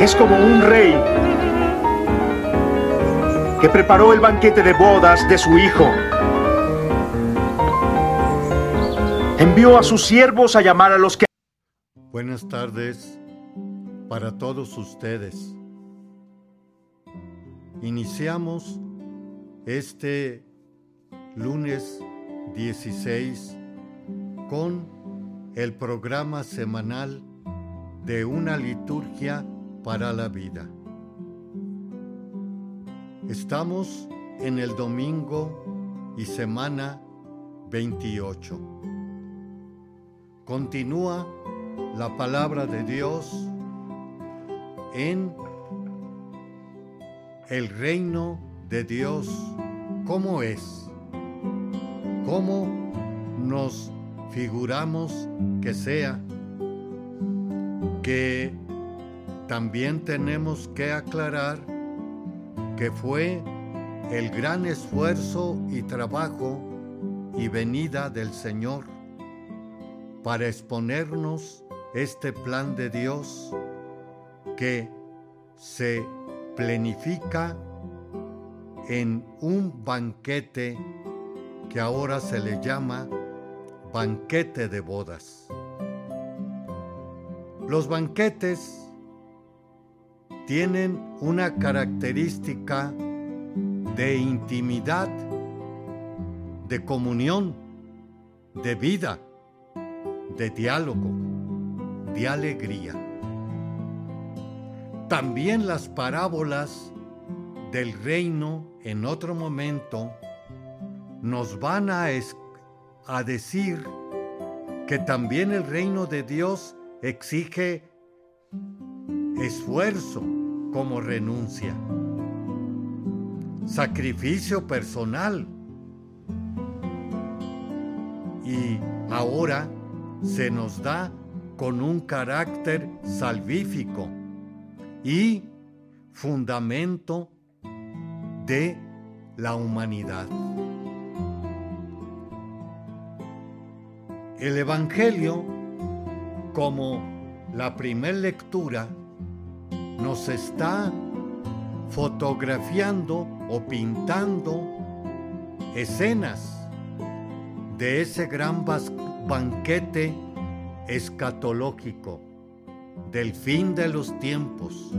es como un rey que preparó el banquete de bodas de su hijo. Envió a sus siervos a llamar a los que... Buenas tardes para todos ustedes. Iniciamos este lunes 16 con el programa semanal de una liturgia para la vida. Estamos en el domingo y semana 28. Continúa la palabra de Dios en el reino de Dios, ¿cómo es? ¿Cómo nos figuramos que sea? Que también tenemos que aclarar que fue el gran esfuerzo y trabajo y venida del Señor para exponernos este plan de Dios que se plenifica en un banquete que ahora se le llama banquete de bodas. Los banquetes tienen una característica de intimidad, de comunión, de vida, de diálogo, de alegría. También las parábolas del reino en otro momento nos van a, a decir que también el reino de Dios exige esfuerzo, como renuncia. Sacrificio personal. Y ahora se nos da con un carácter salvífico y fundamento de la humanidad. El Evangelio, como la primer lectura, nos está fotografiando o pintando escenas de ese gran banquete escatológico del fin de los tiempos,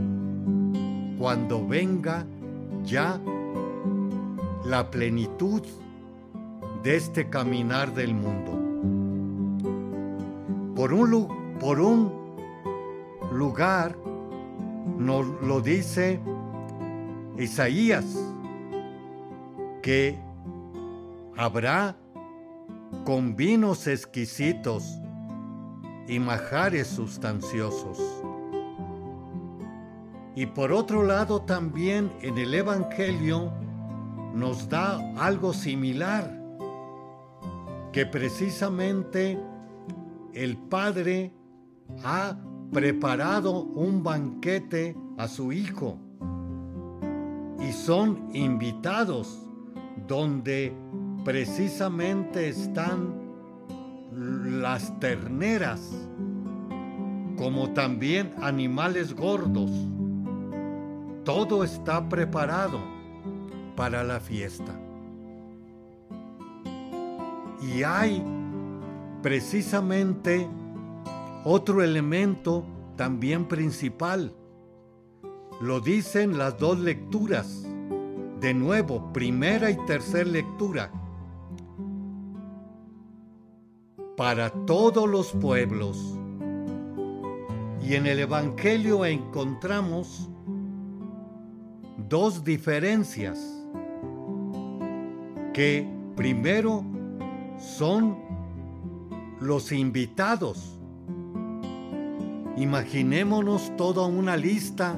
cuando venga ya la plenitud de este caminar del mundo. Por un, por un lugar nos lo dice Isaías, que habrá con vinos exquisitos y majares sustanciosos. Y por otro lado también en el Evangelio nos da algo similar, que precisamente el Padre ha preparado un banquete a su hijo y son invitados donde precisamente están las terneras, como también animales gordos. Todo está preparado para la fiesta. Y hay precisamente otro elemento también principal. Lo dicen las dos lecturas. De nuevo, primera y tercera lectura. Para todos los pueblos. Y en el Evangelio encontramos dos diferencias que primero son los invitados Imaginémonos toda una lista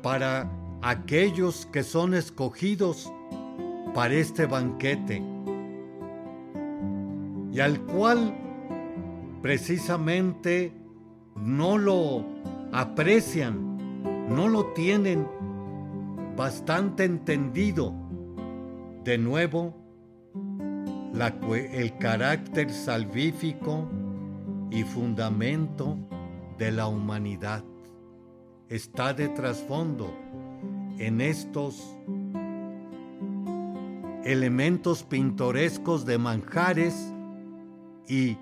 para aquellos que son escogidos para este banquete y al cual precisamente no lo aprecian, no lo tienen bastante entendido. De nuevo, el carácter salvífico y fundamento de la humanidad. está de trasfondo en estos elementos pintorescos de manjares y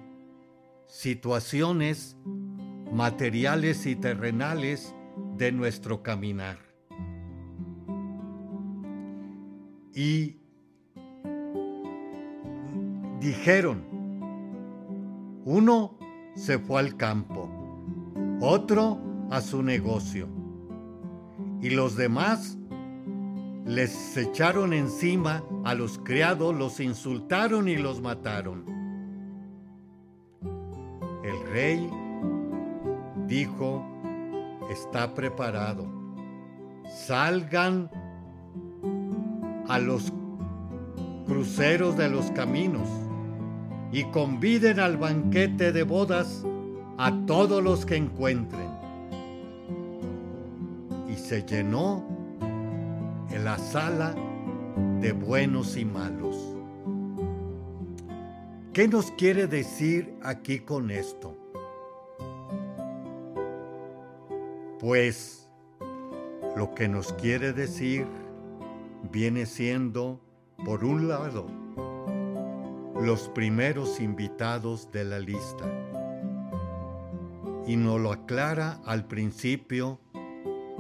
situaciones materiales y terrenales de nuestro caminar. Y dijeron, uno se fue al campo, otro a su negocio, y los demás les echaron encima a los criados, los insultaron y los mataron. El rey dijo, está preparado, salgan a los cruceros de los caminos y conviden al banquete de bodas a todos los que encuentren. Y se llenó en la sala de buenos y malos. ¿Qué nos quiere decir aquí con esto? Pues lo que nos quiere decir viene siendo, por un lado, los primeros invitados de la lista. Y nos lo aclara al principio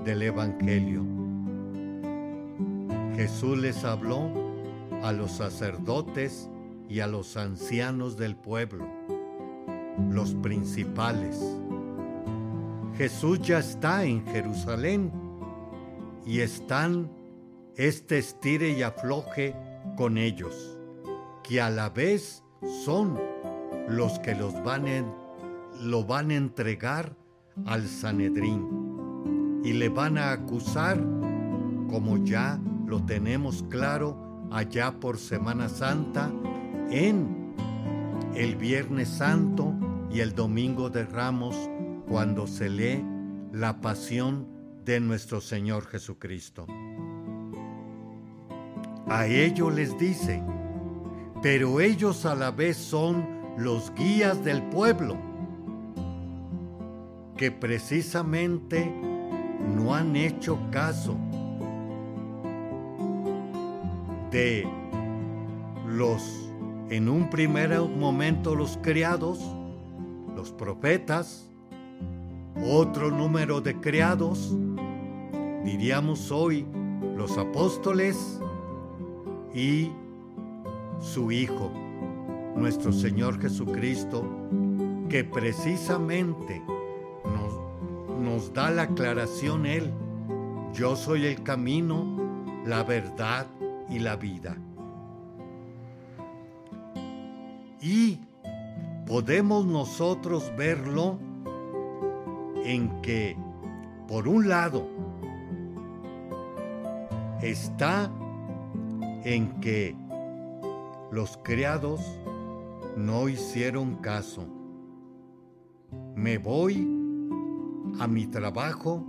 del Evangelio. Jesús les habló a los sacerdotes y a los ancianos del pueblo, los principales. Jesús ya está en Jerusalén y están este estire y afloje con ellos, que a la vez son los que los van lo van a entregar al Sanedrín y le van a acusar como ya lo tenemos claro allá por Semana Santa en el Viernes Santo y el Domingo de Ramos cuando se lee la pasión de nuestro Señor Jesucristo. A ellos les dice, pero ellos a la vez son los guías del pueblo, que precisamente no han hecho caso de los, en un primer momento los criados, los profetas, otro número de criados, diríamos hoy los apóstoles y su Hijo, nuestro Señor Jesucristo, que precisamente nos, da la aclaración Él, yo soy el camino, la verdad y la vida. Y podemos nosotros verlo en que, por un lado, está en que los criados no hicieron caso. Me voy a mi trabajo,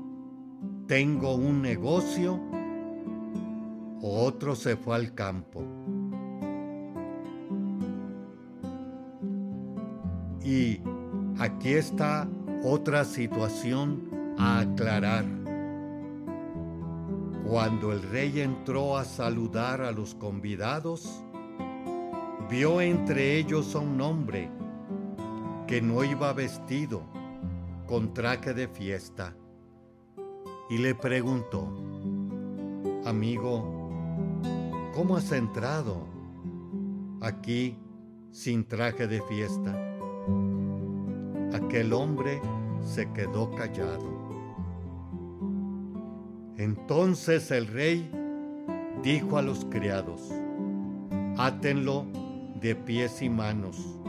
tengo un negocio, otro se fue al campo. Y aquí está otra situación a aclarar. Cuando el rey entró a saludar a los convidados, vio entre ellos a un hombre que no iba vestido con traje de fiesta y le preguntó, amigo, ¿Cómo has entrado aquí sin traje de fiesta? Aquel hombre se quedó callado. Entonces el rey dijo a los criados, átenlo de pies y manos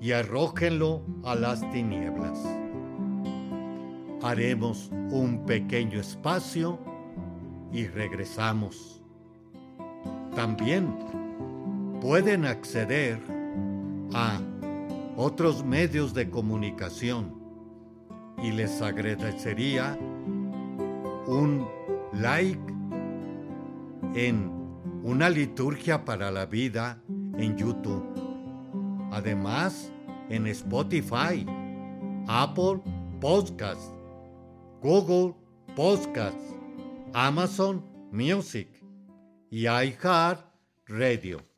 y arrójenlo a las tinieblas. Haremos un pequeño espacio y regresamos. También pueden acceder a otros medios de comunicación y les agradecería un like en una liturgia para la vida en YouTube. Además, en Spotify, Apple Podcast Google Podcasts, Amazon Music y iHeart Radio.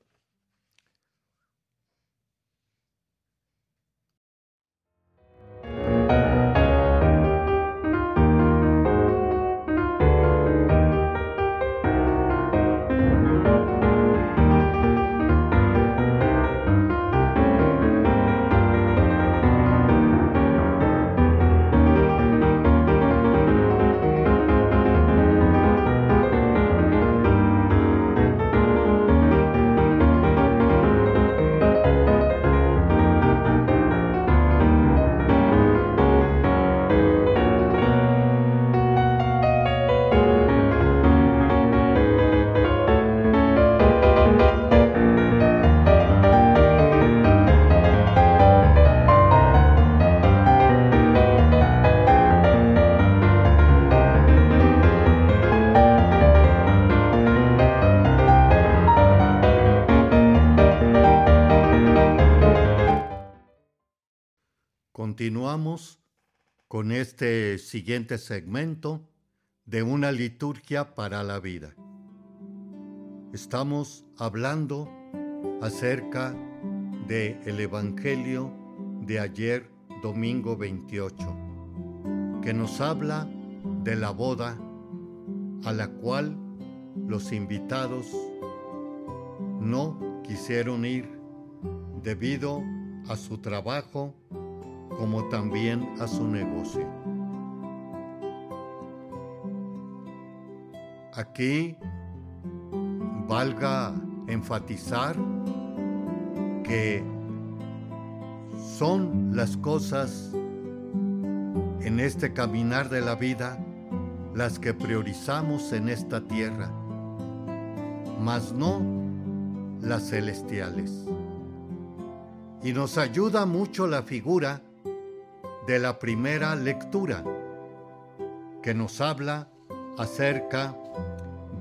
Continuamos con este siguiente segmento de una liturgia para la vida. Estamos hablando acerca del el Evangelio de ayer, domingo 28, que nos habla de la boda a la cual los invitados no quisieron ir debido a su trabajo como también a su negocio. Aquí valga enfatizar que son las cosas en este caminar de la vida las que priorizamos en esta tierra, mas no las celestiales. Y nos ayuda mucho la figura de la primera lectura que nos habla acerca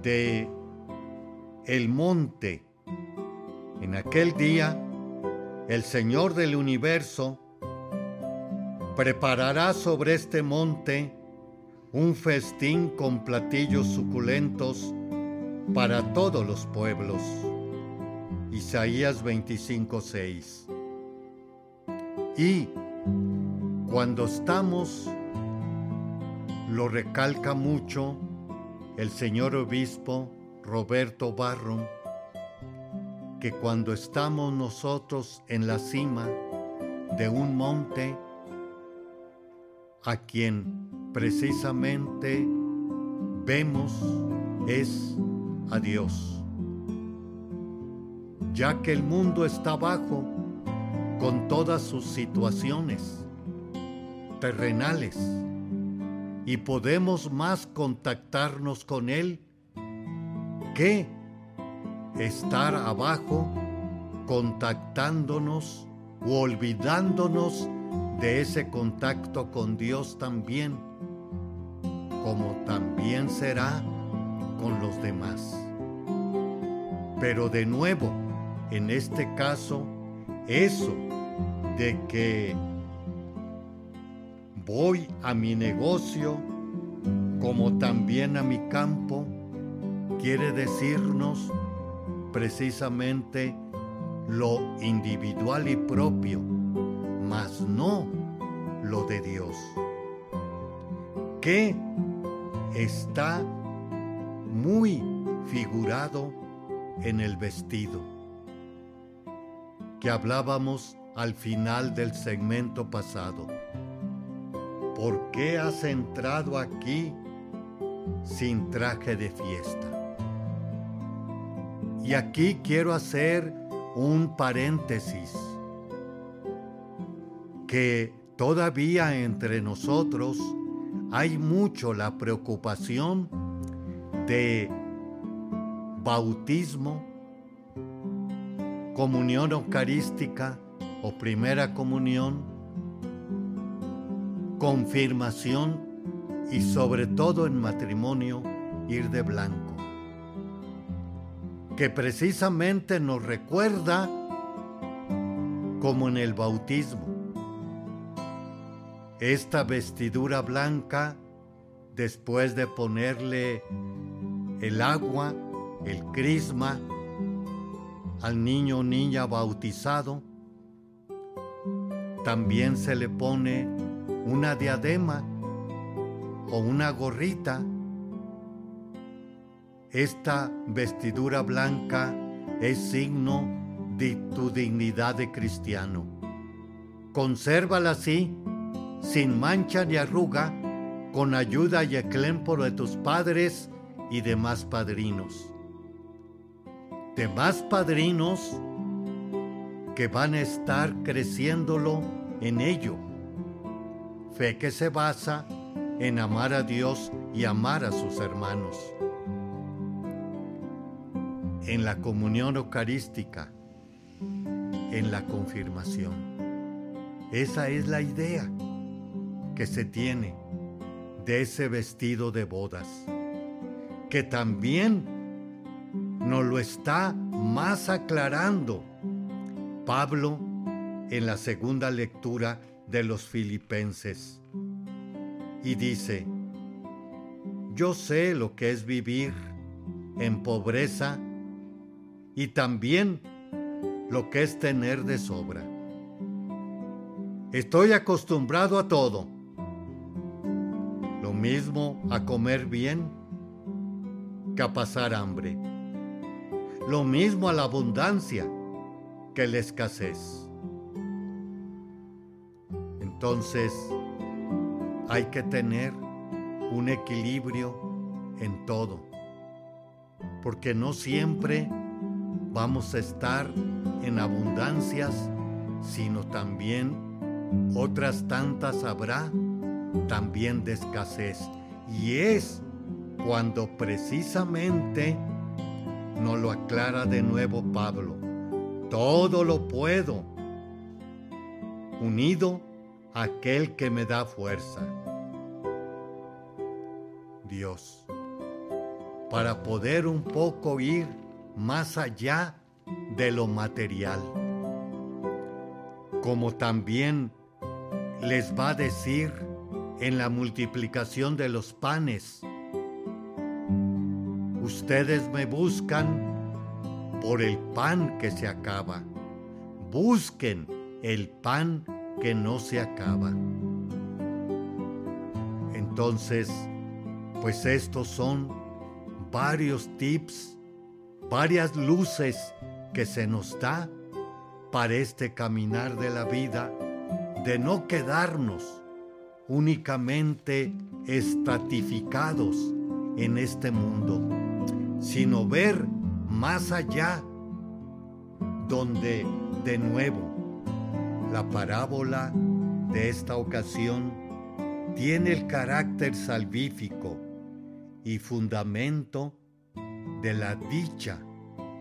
de el monte. En aquel día, el Señor del universo preparará sobre este monte un festín con platillos suculentos para todos los pueblos. Isaías 25:6. Y cuando estamos, lo recalca mucho el señor obispo Roberto Barro, que cuando estamos nosotros en la cima de un monte, a quien precisamente vemos es a Dios, ya que el mundo está abajo con todas sus situaciones terrenales y podemos más contactarnos con Él que estar abajo contactándonos o olvidándonos de ese contacto con Dios también, como también será con los demás. Pero de nuevo, en este caso, eso de que voy a mi negocio como también a mi campo, quiere decirnos precisamente lo individual y propio, mas no lo de Dios. Que está muy figurado en el vestido que hablábamos al final del segmento pasado. ¿Por qué has entrado aquí sin traje de fiesta? Y aquí quiero hacer un paréntesis, que todavía entre nosotros hay mucho la preocupación de bautismo, comunión eucarística o primera comunión, confirmación y sobre todo en matrimonio ir de blanco, que precisamente nos recuerda como en el bautismo. Esta vestidura blanca después de ponerle el agua, el crisma, al niño o niña bautizado, también se le pone una diadema o una gorrita. Esta vestidura blanca es signo de tu dignidad de cristiano. Consérvala así, sin mancha ni arruga, con ayuda y eclémporo de tus padres y demás padrinos. Demás padrinos que van a estar creciéndolo en ello. Fe que se basa en amar a Dios y amar a sus hermanos. En la comunión eucarística, en la confirmación. Esa es la idea que se tiene de ese vestido de bodas, que también nos lo está más aclarando Pablo en la segunda lectura de los filipenses. Y dice, yo sé lo que es vivir en pobreza y también lo que es tener de sobra. Estoy acostumbrado a todo. Lo mismo a comer bien que a pasar hambre. Lo mismo a la abundancia que la escasez. Entonces, hay que tener un equilibrio en todo, porque no siempre vamos a estar en abundancias, sino también otras tantas habrá también de escasez. Y es cuando precisamente nos lo aclara de nuevo Pablo. Todo lo puedo, unido aquel que me da fuerza. Dios, para poder un poco ir más allá de lo material, como también les va a decir en la multiplicación de los panes. Ustedes me buscan por el pan que se acaba. Busquen el pan que no se acaba. Entonces, pues estos son varios tips, varias luces que se nos da para este caminar de la vida, de no quedarnos únicamente estratificados en este mundo, sino ver más allá, donde de nuevo la parábola de esta ocasión tiene el carácter salvífico y fundamento de la dicha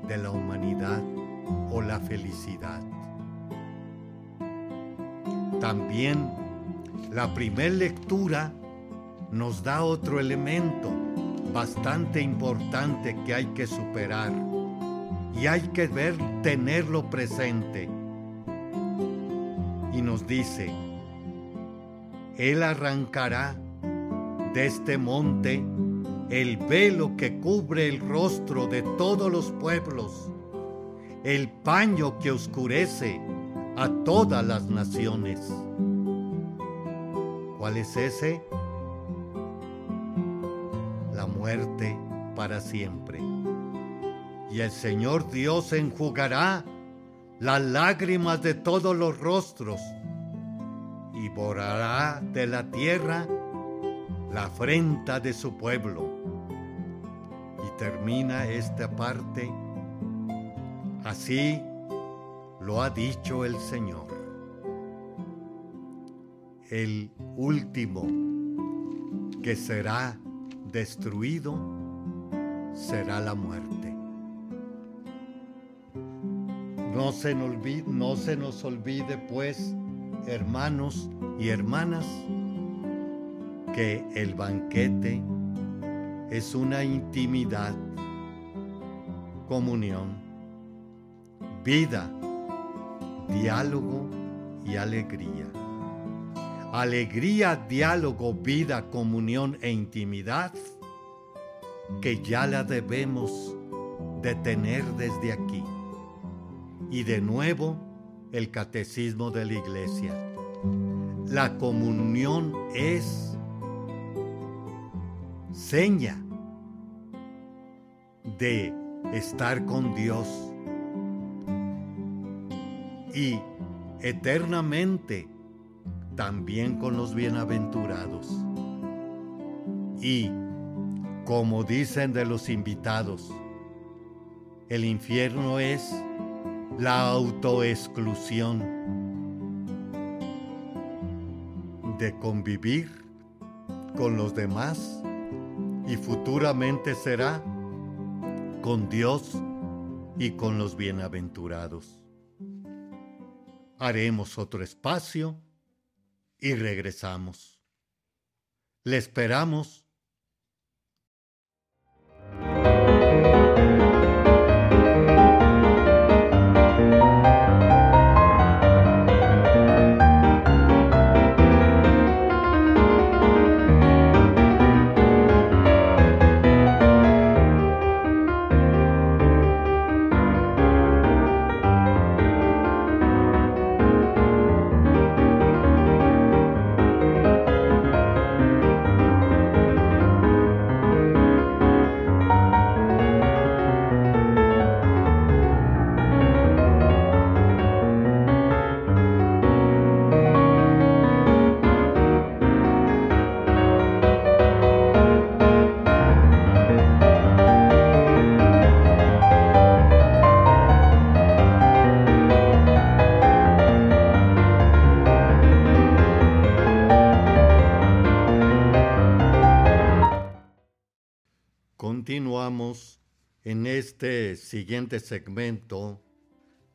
de la humanidad o la felicidad. También la primer lectura nos da otro elemento bastante importante que hay que superar y hay que ver, tenerlo presente y nos dice, Él arrancará de este monte el velo que cubre el rostro de todos los pueblos, el paño que oscurece a todas las naciones. ¿Cuál es ese? La muerte para siempre. Y el Señor Dios enjugará las lágrimas de todos los rostros y borrará de la tierra la afrenta de su pueblo. Y termina esta parte, así lo ha dicho el Señor. El último que será destruido será la muerte. No se, nos olvide, pues, hermanos y hermanas, que el banquete es una intimidad, comunión, vida, diálogo y alegría. alegría, diálogo, vida, comunión e intimidad que ya la debemos de tener desde aquí. Y de nuevo el catecismo de la iglesia. La comunión es seña de estar con Dios y eternamente también con los bienaventurados. Y, como dicen de los invitados, el infierno es la autoexclusión de convivir con los demás y futuramente será con Dios y con los bienaventurados. Haremos otro espacio y regresamos. Le esperamos en este siguiente segmento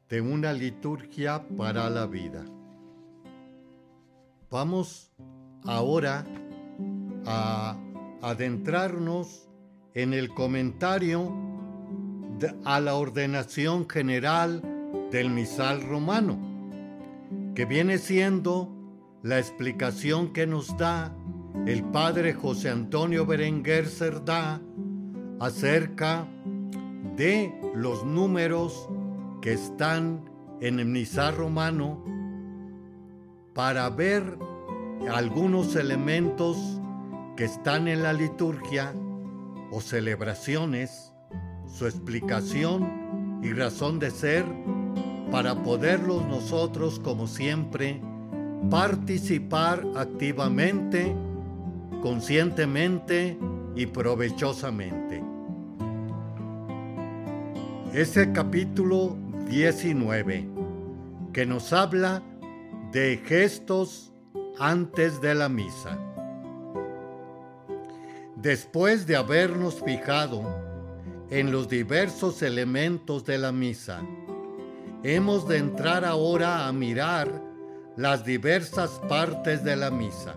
de una liturgia para la vida. Vamos ahora a adentrarnos en el comentario a la ordenación general del misal romano, que viene siendo la explicación que nos da el padre José Antonio Berenguer Cerdá acerca de los números que están en el Nizar romano para ver algunos elementos que están en la liturgia o celebraciones, su explicación y razón de ser para poderlos nosotros, como siempre, participar activamente, conscientemente y provechosamente. Ese capítulo 19 que nos habla de gestos antes de la misa. Después de habernos fijado en los diversos elementos de la misa, hemos de entrar ahora a mirar las diversas partes de la misa.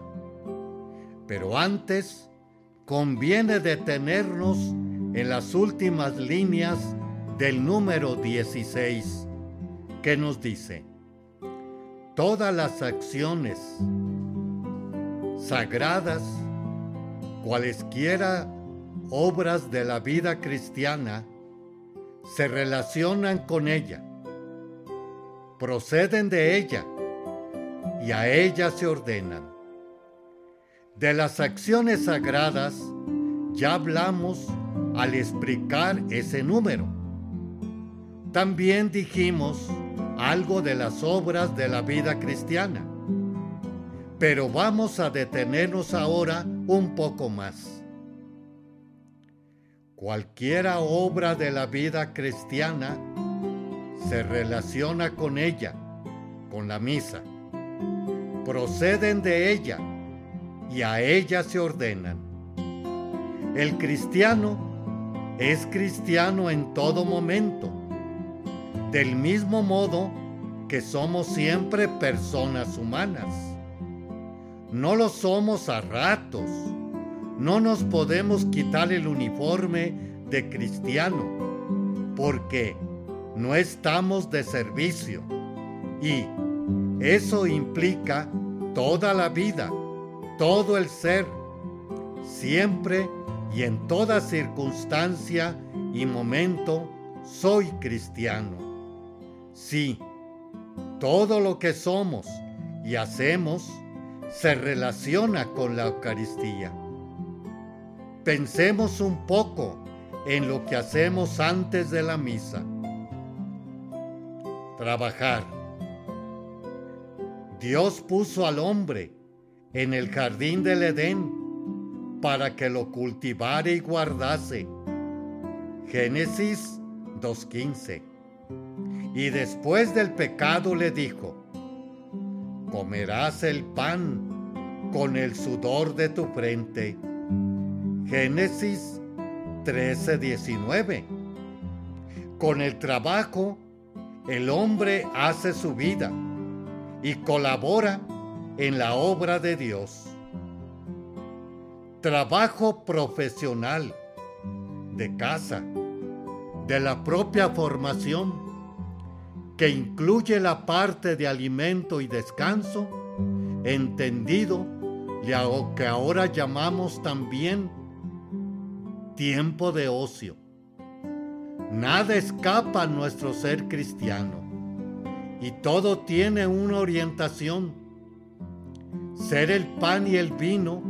Pero antes, conviene detenernos en las últimas líneas del número 16, que nos dice, todas las acciones sagradas, cualesquiera obras de la vida cristiana, se relacionan con ella, proceden de ella y a ella se ordenan. De las acciones sagradas ya hablamos al explicar ese número también dijimos algo de las obras de la vida cristiana, pero vamos a detenernos ahora un poco más. Cualquiera obra de la vida cristiana se relaciona con ella, con la misa. Proceden de ella y a ella se ordenan. El cristiano es cristiano en todo momento del mismo modo que somos siempre personas humanas. No lo somos a ratos. No nos podemos quitar el uniforme de cristiano porque no estamos de servicio y eso implica toda la vida, todo el ser, siempre y en toda circunstancia y momento soy cristiano. Sí, todo lo que somos y hacemos se relaciona con la Eucaristía. Pensemos un poco en lo que hacemos antes de la misa. Trabajar. Dios puso al hombre en el jardín del Edén para que lo cultivara y guardase. Génesis 2.15. Y después del pecado le dijo, comerás el pan con el sudor de tu frente. Génesis 13:19. Con el trabajo, el hombre hace su vida y colabora en la obra de Dios. Trabajo profesional, de casa, de la propia formación, que incluye la parte de alimento y descanso, entendido lo que ahora llamamos también tiempo de ocio. Nada escapa a nuestro ser cristiano y todo tiene una orientación. Ser el pan y el vino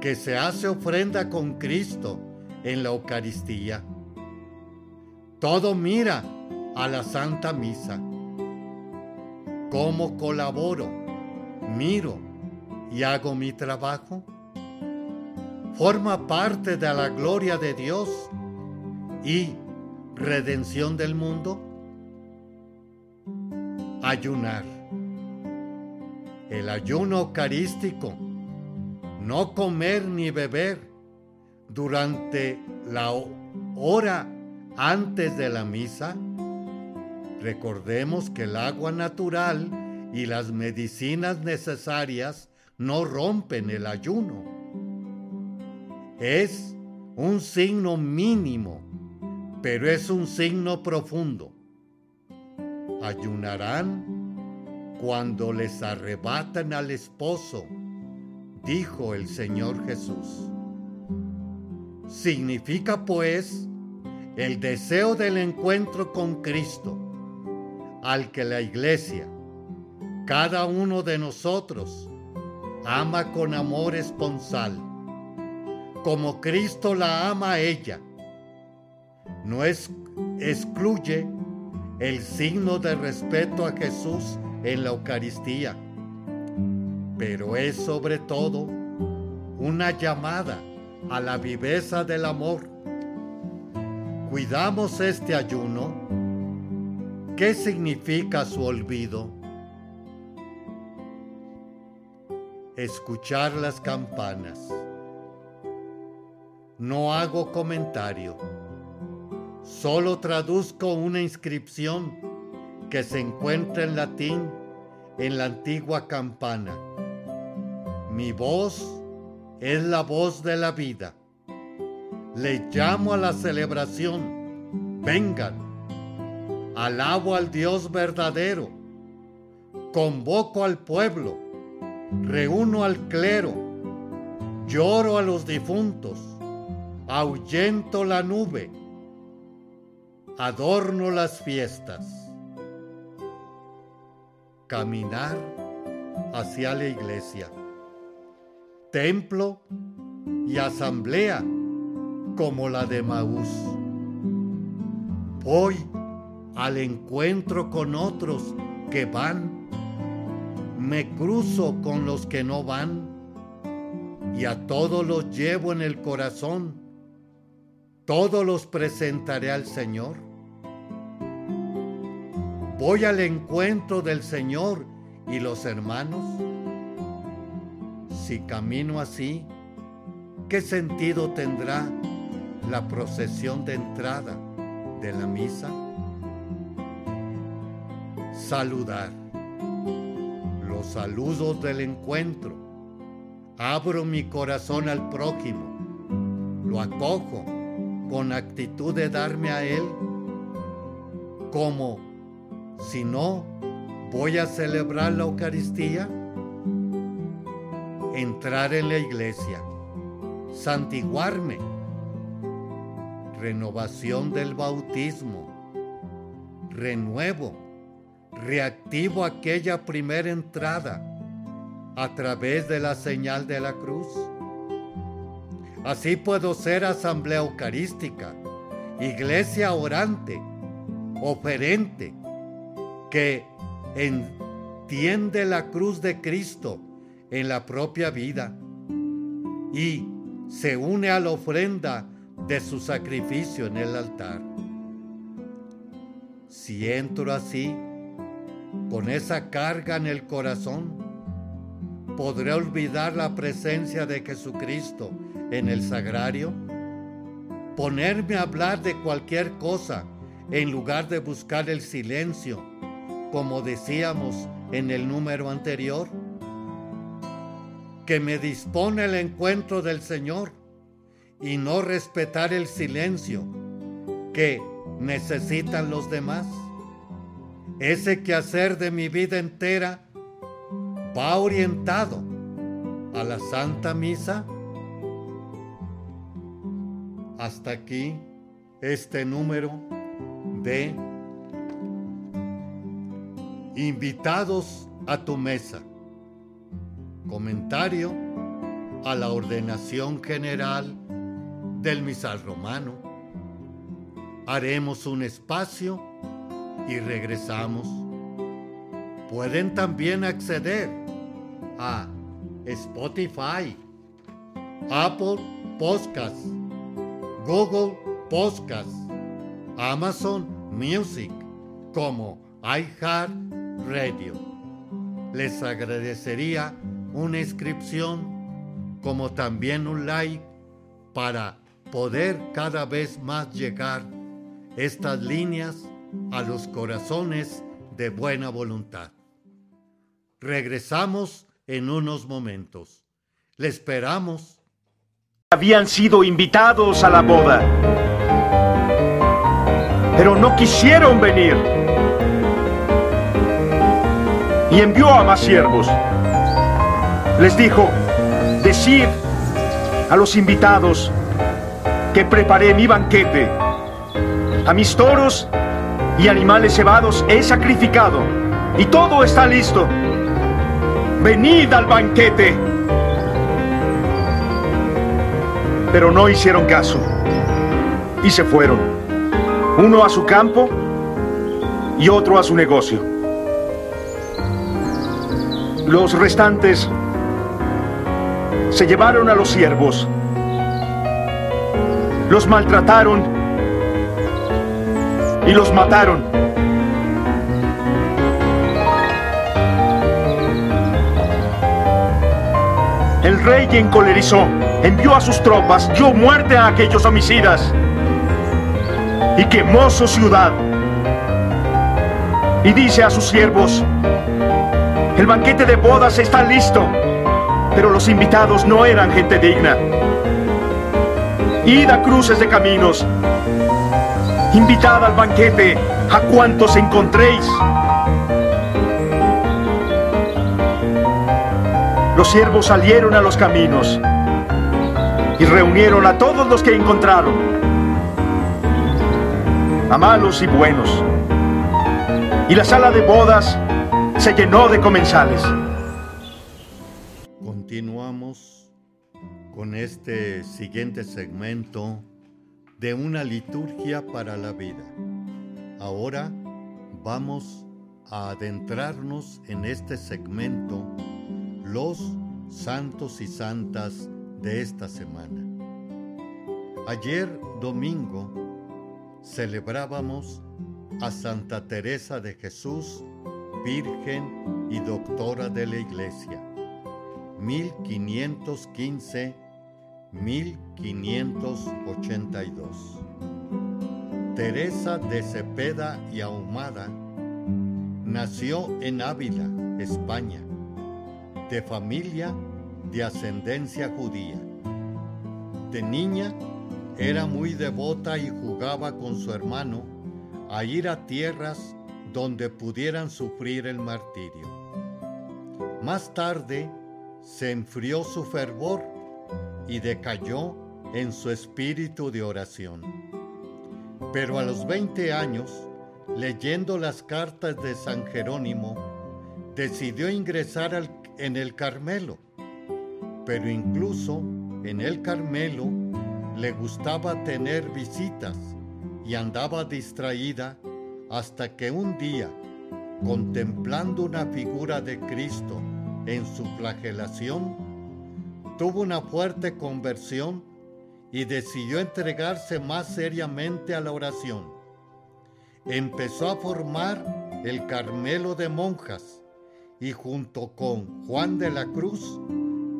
que se hace ofrenda con Cristo en la Eucaristía. Todo mira a la Santa Misa. ¿Cómo colaboro? Miro y hago mi trabajo forma parte de la gloria de Dios y redención del mundo? Ayunar. El ayuno eucarístico, no comer ni beber durante la hora antes de la misa. Recordemos que el agua natural y las medicinas necesarias no rompen el ayuno es un signo mínimo, pero es un signo profundo. Ayunarán cuando les arrebatan al esposo, dijo el Señor Jesús. Significa pues el deseo del encuentro con Cristo, al que la iglesia, cada uno de nosotros, ama con amor esponsal como Cristo la ama a ella. No es, excluye el signo de respeto a Jesús en la Eucaristía, pero es sobre todo una llamada a la viveza del amor. Cuidamos este ayuno. ¿Qué significa su olvido? Escuchar las campanas. No hago comentario. Solo traduzco una inscripción que se encuentra en latín en la antigua campana. Mi voz es la voz de la vida. Le llamo a la celebración. Vengan. Alabo al Dios verdadero. Convoco al pueblo. Reúno al clero. Lloro a los difuntos ahuyento la nube, adorno las fiestas. Caminar hacia la iglesia, templo y asamblea como la de Maús. Voy al encuentro con otros que van, me cruzo con los que no van y a todos los llevo en el corazón todos los presentaré al Señor. Voy al encuentro del Señor y los hermanos. Si camino así, ¿qué sentido tendrá la procesión de entrada de la misa? Saludar. Los saludos del encuentro. Abro mi corazón al prójimo. Lo acojo con actitud de darme a Él como si no voy a celebrar la Eucaristía? entrar en la iglesia, santiguarme, renovación del bautismo, renuevo, reactivo aquella primera entrada a través de la señal de la cruz. Así puedo ser asamblea eucarística, iglesia orante, oferente, que entiende la cruz de Cristo en la propia vida y se une a la ofrenda de su sacrificio en el altar. Si entro así, con esa carga en el corazón, podré olvidar la presencia de Jesucristo en el sagrario, ponerme a hablar de cualquier cosa en lugar de buscar el silencio, como decíamos en el número anterior que me dispone el encuentro del Señor y no respetar el silencio que necesitan los demás. Ese quehacer de mi vida entera va orientado a la Santa Misa. Hasta aquí este número de invitados a tu mesa. Comentario a la ordenación general del misal romano. Haremos un espacio y regresamos. Pueden también acceder a Spotify, Apple Podcasts, Google Podcasts, Amazon Music como iHeart Radio. Les agradecería una inscripción como también un like para poder cada vez más llegar estas líneas a los corazones de buena voluntad. Regresamos en unos momentos. Le esperamos. Habían sido invitados a la boda, pero no quisieron venir. Y envió a más siervos les dijo, decir a los invitados que preparé mi banquete. A mis toros y animales cebados he sacrificado y todo está listo. Venid al banquete. Pero no hicieron caso y se fueron, uno a su campo y otro a su negocio. Los restantes se llevaron a los siervos, los maltrataron y los mataron. El rey encolerizó, envió a sus tropas, dio muerte a aquellos homicidas y quemó su ciudad. Y dice a sus siervos, el banquete de bodas está listo pero los invitados no eran gente digna. Id a cruces de caminos, invitad al banquete a cuantos encontréis. Los siervos salieron a los caminos y reunieron a todos los que encontraron, a malos y buenos. Y la sala de bodas se llenó de comensales. este siguiente segmento de una liturgia para la vida. Ahora vamos a adentrarnos en este segmento los santos y santas de esta semana. Ayer domingo celebrábamos a Santa Teresa de Jesús, Virgen y Doctora de la Iglesia, 1515 1582. Teresa de Cepeda y Ahumada nació en Ávila, España, de familia de ascendencia judía. De niña era muy devota y jugaba con su hermano a ir a tierras donde pudieran sufrir el martirio. Más tarde se enfrió su fervor y decayó en su espíritu de oración. Pero a los 20 años, leyendo las cartas de San Jerónimo, decidió ingresar en el Carmelo. Pero incluso en el Carmelo le gustaba tener visitas y andaba distraída hasta que un día, contemplando una figura de Cristo en su flagelación, tuvo una fuerte conversión y decidió entregarse más seriamente a la oración. Empezó a formar el Carmelo de Monjas y junto con Juan de la Cruz,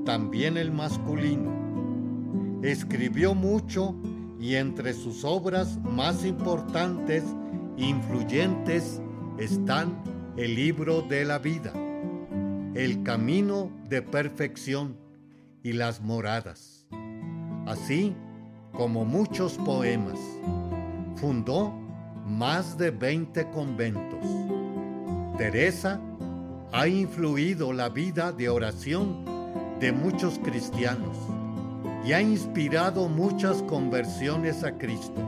también el masculino Escribió mucho y entre sus obras más importantes e influyentes están el libro de la vida, el camino de perfección y las moradas, así como muchos poemas. Fundó más de 20 conventos. Teresa ha influido la vida de oración de muchos cristianos y ha inspirado muchas conversiones a Cristo.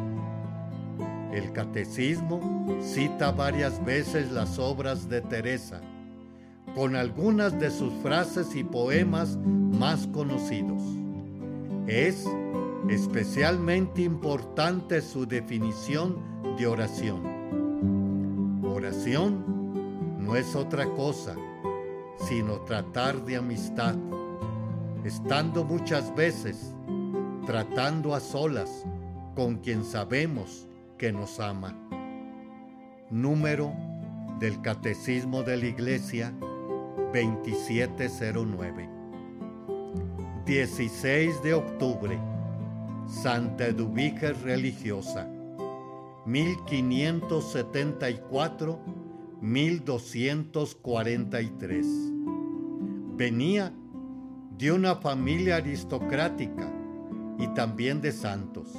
El catecismo cita varias veces las obras de Teresa, con algunas de sus frases y poemas más conocidos. Es especialmente importante su definición de oración. Oración no es otra cosa, sino tratar de amistad estando muchas veces tratando a solas con quien sabemos que nos ama. Número del Catecismo de la Iglesia 2709. 16 de octubre. Santa Eduviges Religiosa. 1574-1243. Venía de una familia aristocrática y también de santos.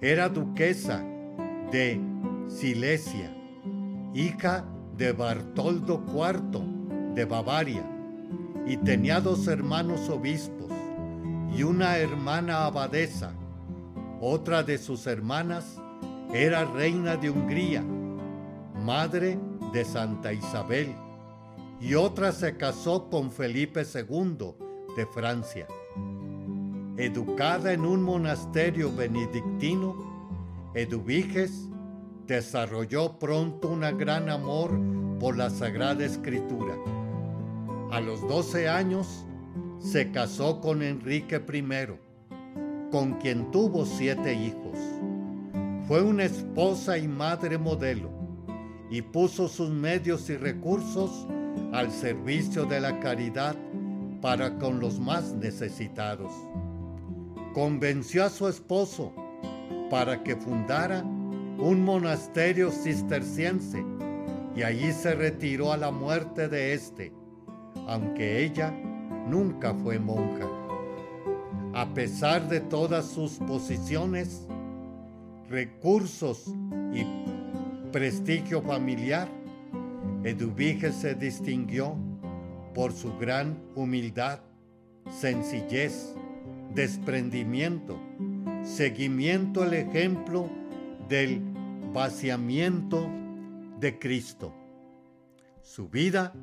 Era duquesa de Silesia, hija de Bartoldo IV de Bavaria, y tenía dos hermanos obispos y una hermana abadesa. Otra de sus hermanas era reina de Hungría, madre de Santa Isabel, y otra se casó con Felipe II, de Francia. Educada en un monasterio benedictino, Eduviges desarrolló pronto un gran amor por la Sagrada Escritura. A los 12 años se casó con Enrique I, con quien tuvo siete hijos. Fue una esposa y madre modelo y puso sus medios y recursos al servicio de la caridad para con los más necesitados. Convenció a su esposo para que fundara un monasterio cisterciense y allí se retiró a la muerte de éste, aunque ella nunca fue monja. A pesar de todas sus posiciones, recursos y prestigio familiar, Eduvige se distinguió por su gran humildad, sencillez, desprendimiento, seguimiento al ejemplo del vaciamiento de Cristo. Su vida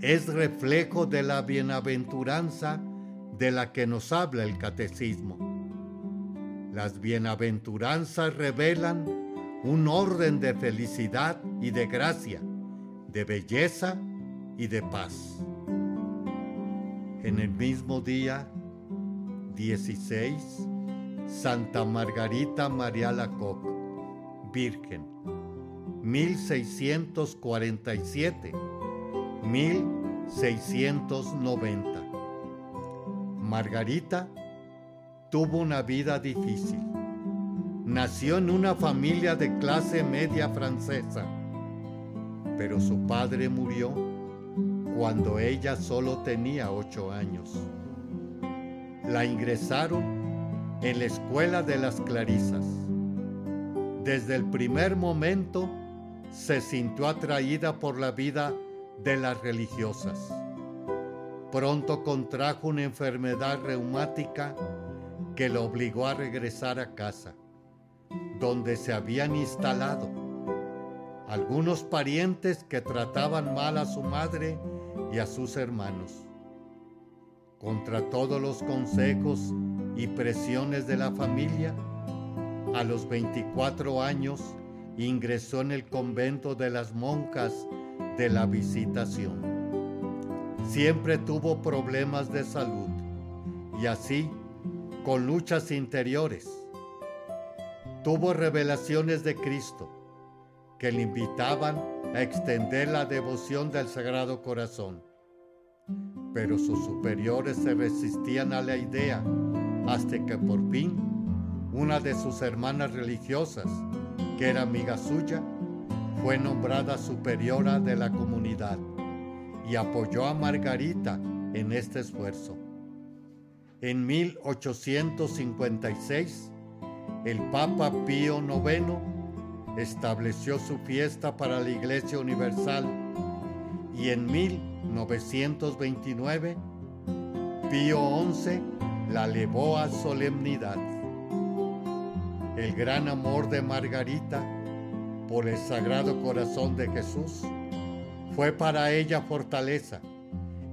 es reflejo de la bienaventuranza de la que nos habla el catecismo. Las bienaventuranzas revelan un orden de felicidad y de gracia, de belleza y de paz en el mismo día 16, Santa Margarita María Lacoc, Virgen, 1647, 1690. Margarita tuvo una vida difícil. Nació en una familia de clase media francesa, pero su padre murió cuando ella solo tenía ocho años. La ingresaron en la escuela de las Clarisas. Desde el primer momento se sintió atraída por la vida de las religiosas. pronto contrajo una enfermedad reumática que lo obligó a regresar a casa, donde se habían instalado algunos parientes que trataban mal a su madre y a sus hermanos. Contra todos los consejos y presiones de la familia, a los 24 años ingresó en el convento de las monjas de la visitación. Siempre tuvo problemas de salud y así con luchas interiores. Tuvo revelaciones de Cristo que le invitaban a extender la devoción del Sagrado Corazón. Pero sus superiores se resistían a la idea hasta que por fin una de sus hermanas religiosas, que era amiga suya, fue nombrada superiora de la comunidad y apoyó a Margarita en este esfuerzo. En 1856, el Papa Pío IX estableció su fiesta para la Iglesia Universal y en 1929 Pío XI la elevó a solemnidad. El gran amor de Margarita por el Sagrado Corazón de Jesús fue para ella fortaleza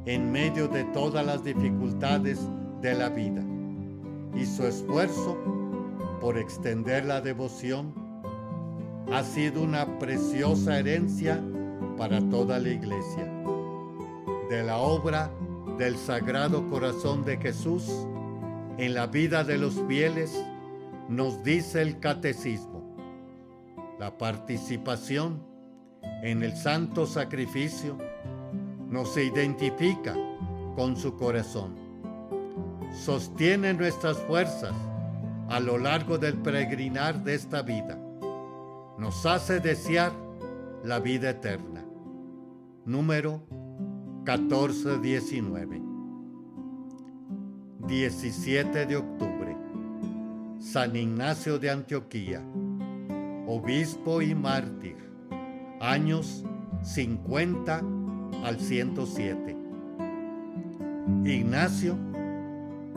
en medio de todas las dificultades de la vida y su esfuerzo por extender la devoción ha sido una preciosa herencia para toda la iglesia. De la obra del Sagrado Corazón de Jesús en la vida de los fieles nos dice el catecismo. La participación en el santo sacrificio nos identifica con su corazón sostiene nuestras fuerzas a lo largo del peregrinar de esta vida. Nos hace desear la vida eterna. Número 1419. 17 de octubre. San Ignacio de Antioquía, obispo y mártir. Años 50 al 107. Ignacio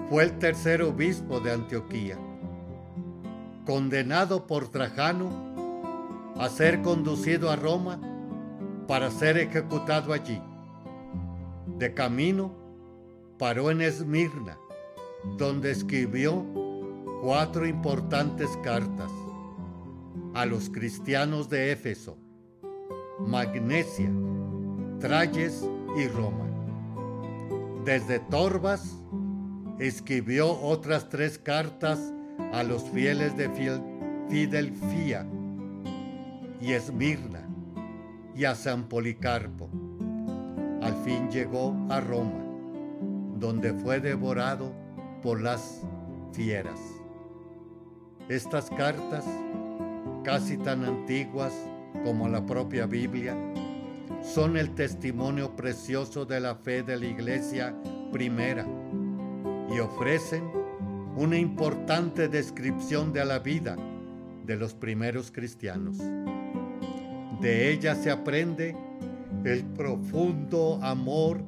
fue el tercer obispo de Antioquía, condenado por Trajano a ser conducido a Roma para ser ejecutado allí. De camino, paró en Esmirna, donde escribió cuatro importantes cartas a los cristianos de Éfeso, Magnesia, Trayes y Roma. Desde Torbas, escribió otras tres cartas a los fieles de Fidelfía y Esmirna y a San Policarpo. Al fin llegó a Roma, donde fue devorado por las fieras. Estas cartas, casi tan antiguas como la propia Biblia, son el testimonio precioso de la fe de la iglesia primera y ofrecen una importante descripción de la vida de los primeros cristianos. De ella se aprende el profundo amor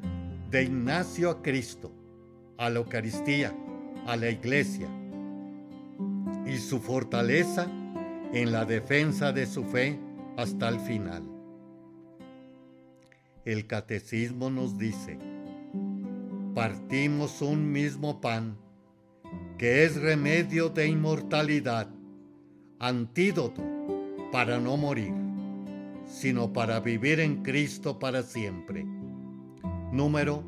de Ignacio a Cristo, a la Eucaristía, a la Iglesia, y su fortaleza en la defensa de su fe hasta el final. El catecismo nos dice, partimos un mismo pan, que es remedio de inmortalidad, antídoto para no morir, sino para vivir en Cristo para siempre. Número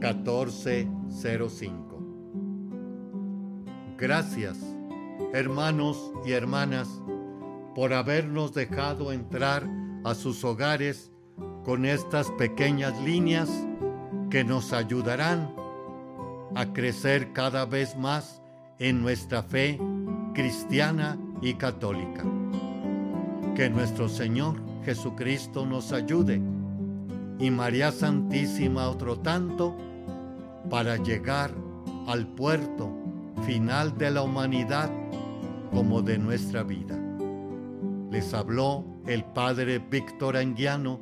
1405. Gracias, hermanos y hermanas, por habernos dejado entrar a sus hogares con estas pequeñas líneas que nos ayudarán a crecer cada vez más en nuestra fe cristiana y católica. Que nuestro Señor Jesucristo nos ayude y María Santísima otro tanto para llegar al puerto final de la humanidad como de nuestra vida. Les habló el Padre Víctor Anguiano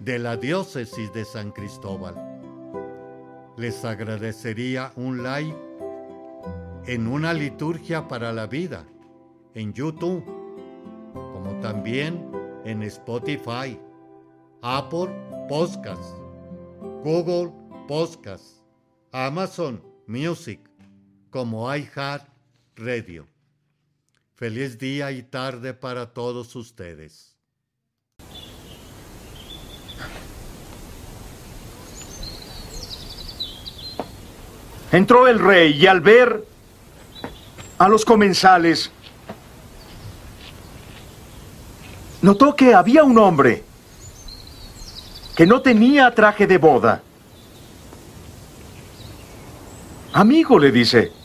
de la diócesis de San Cristóbal les agradecería un like en una liturgia para la vida en YouTube, como también en Spotify, Apple Podcasts, Google Podcasts, Amazon Music, como iHeart Radio. Feliz día y tarde para todos ustedes. Entró el rey y al ver a los comensales, notó que había un hombre que no tenía traje de boda. Amigo, le dice,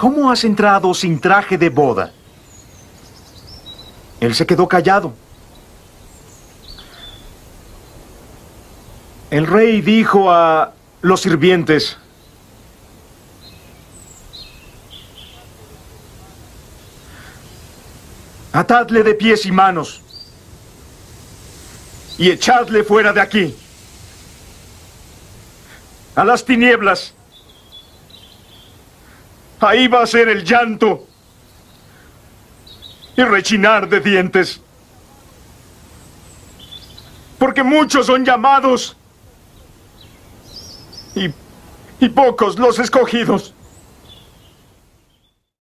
¿cómo has entrado sin traje de boda? Él se quedó callado. El rey dijo a los sirvientes, atadle de pies y manos y echadle fuera de aquí, a las tinieblas. Ahí va a ser el llanto y rechinar de dientes. Porque muchos son llamados y, y pocos los escogidos.